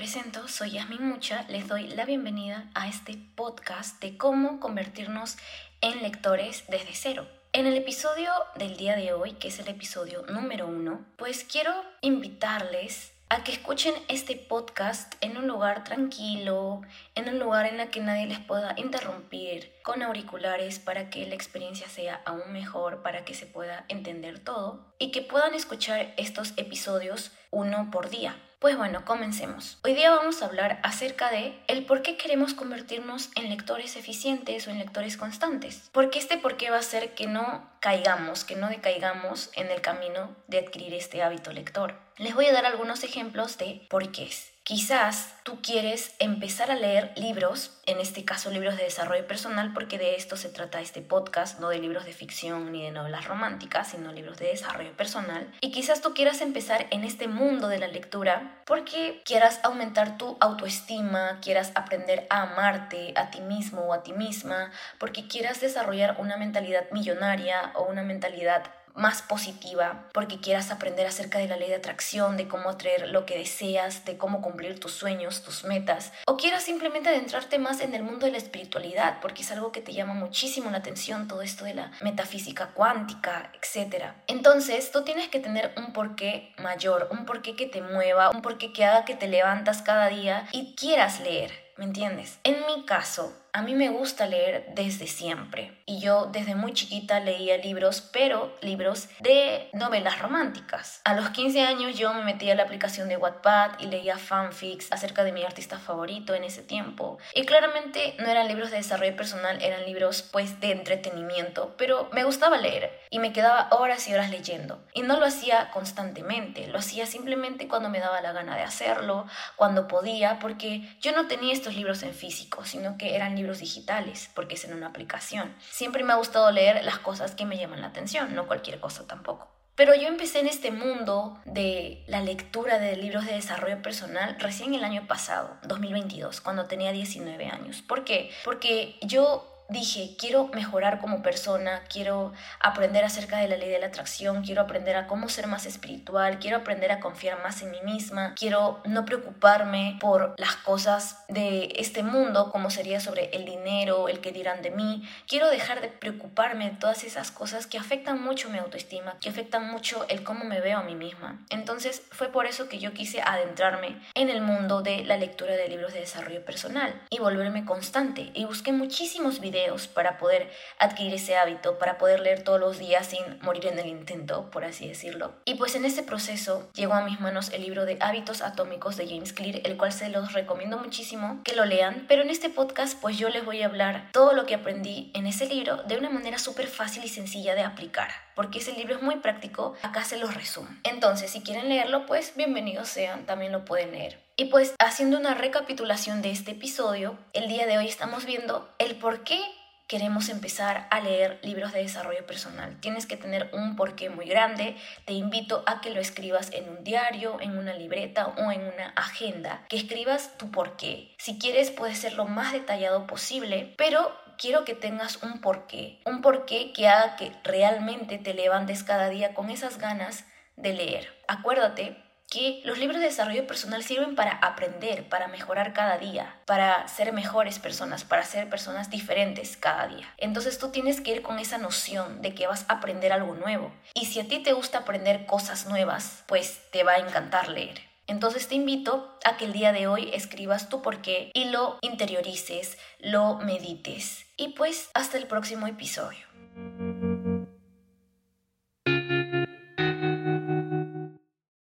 presento, soy Yasmin Mucha, les doy la bienvenida a este podcast de cómo convertirnos en lectores desde cero. En el episodio del día de hoy, que es el episodio número uno, pues quiero invitarles a que escuchen este podcast en un lugar tranquilo, en un lugar en el que nadie les pueda interrumpir, con auriculares para que la experiencia sea aún mejor, para que se pueda entender todo y que puedan escuchar estos episodios uno por día. Pues bueno, comencemos. Hoy día vamos a hablar acerca de el por qué queremos convertirnos en lectores eficientes o en lectores constantes. Porque este por qué va a hacer que no caigamos, que no decaigamos en el camino de adquirir este hábito lector. Les voy a dar algunos ejemplos de por qué es. Quizás tú quieres empezar a leer libros, en este caso libros de desarrollo personal, porque de esto se trata este podcast, no de libros de ficción ni de novelas románticas, sino libros de desarrollo personal. Y quizás tú quieras empezar en este mundo de la lectura porque quieras aumentar tu autoestima, quieras aprender a amarte a ti mismo o a ti misma, porque quieras desarrollar una mentalidad millonaria o una mentalidad más positiva, porque quieras aprender acerca de la ley de atracción, de cómo atraer lo que deseas, de cómo cumplir tus sueños, tus metas, o quieras simplemente adentrarte más en el mundo de la espiritualidad, porque es algo que te llama muchísimo la atención, todo esto de la metafísica cuántica, etc. Entonces, tú tienes que tener un porqué mayor, un porqué que te mueva, un porqué que haga que te levantas cada día y quieras leer. ¿Me entiendes? En mi caso, a mí me gusta leer desde siempre y yo desde muy chiquita leía libros, pero libros de novelas románticas. A los 15 años yo me metí a la aplicación de Wattpad y leía fanfics acerca de mi artista favorito en ese tiempo. Y claramente no eran libros de desarrollo personal, eran libros pues de entretenimiento, pero me gustaba leer y me quedaba horas y horas leyendo. Y no lo hacía constantemente, lo hacía simplemente cuando me daba la gana de hacerlo, cuando podía, porque yo no tenía estos libros en físico, sino que eran libros digitales, porque es en una aplicación. Siempre me ha gustado leer las cosas que me llaman la atención, no cualquier cosa tampoco. Pero yo empecé en este mundo de la lectura de libros de desarrollo personal recién el año pasado, 2022, cuando tenía 19 años. ¿Por qué? Porque yo dije, quiero mejorar como persona, quiero aprender acerca de la ley de la atracción, quiero aprender a cómo ser más espiritual, quiero aprender a confiar más en mí misma, quiero no preocuparme por las cosas de este mundo, como sería sobre el dinero, el que dirán de mí, quiero dejar de preocuparme de todas esas cosas que afectan mucho mi autoestima, que afectan mucho el cómo me veo a mí misma. Entonces fue por eso que yo quise adentrarme en el mundo de la lectura de libros de desarrollo personal y volverme constante y busqué muchísimos videos para poder adquirir ese hábito, para poder leer todos los días sin morir en el intento, por así decirlo. Y pues en ese proceso llegó a mis manos el libro de Hábitos Atómicos de James Clear, el cual se los recomiendo muchísimo que lo lean, pero en este podcast pues yo les voy a hablar todo lo que aprendí en ese libro de una manera súper fácil y sencilla de aplicar, porque ese libro es muy práctico, acá se los resumo. Entonces, si quieren leerlo, pues bienvenidos sean, también lo pueden leer. Y pues haciendo una recapitulación de este episodio, el día de hoy estamos viendo el por qué queremos empezar a leer libros de desarrollo personal. Tienes que tener un porqué muy grande. Te invito a que lo escribas en un diario, en una libreta o en una agenda. Que escribas tu porqué. Si quieres puede ser lo más detallado posible, pero quiero que tengas un porqué. Un porqué que haga que realmente te levantes cada día con esas ganas de leer. Acuérdate que los libros de desarrollo personal sirven para aprender, para mejorar cada día, para ser mejores personas, para ser personas diferentes cada día. Entonces tú tienes que ir con esa noción de que vas a aprender algo nuevo. Y si a ti te gusta aprender cosas nuevas, pues te va a encantar leer. Entonces te invito a que el día de hoy escribas tu porqué y lo interiorices, lo medites. Y pues hasta el próximo episodio.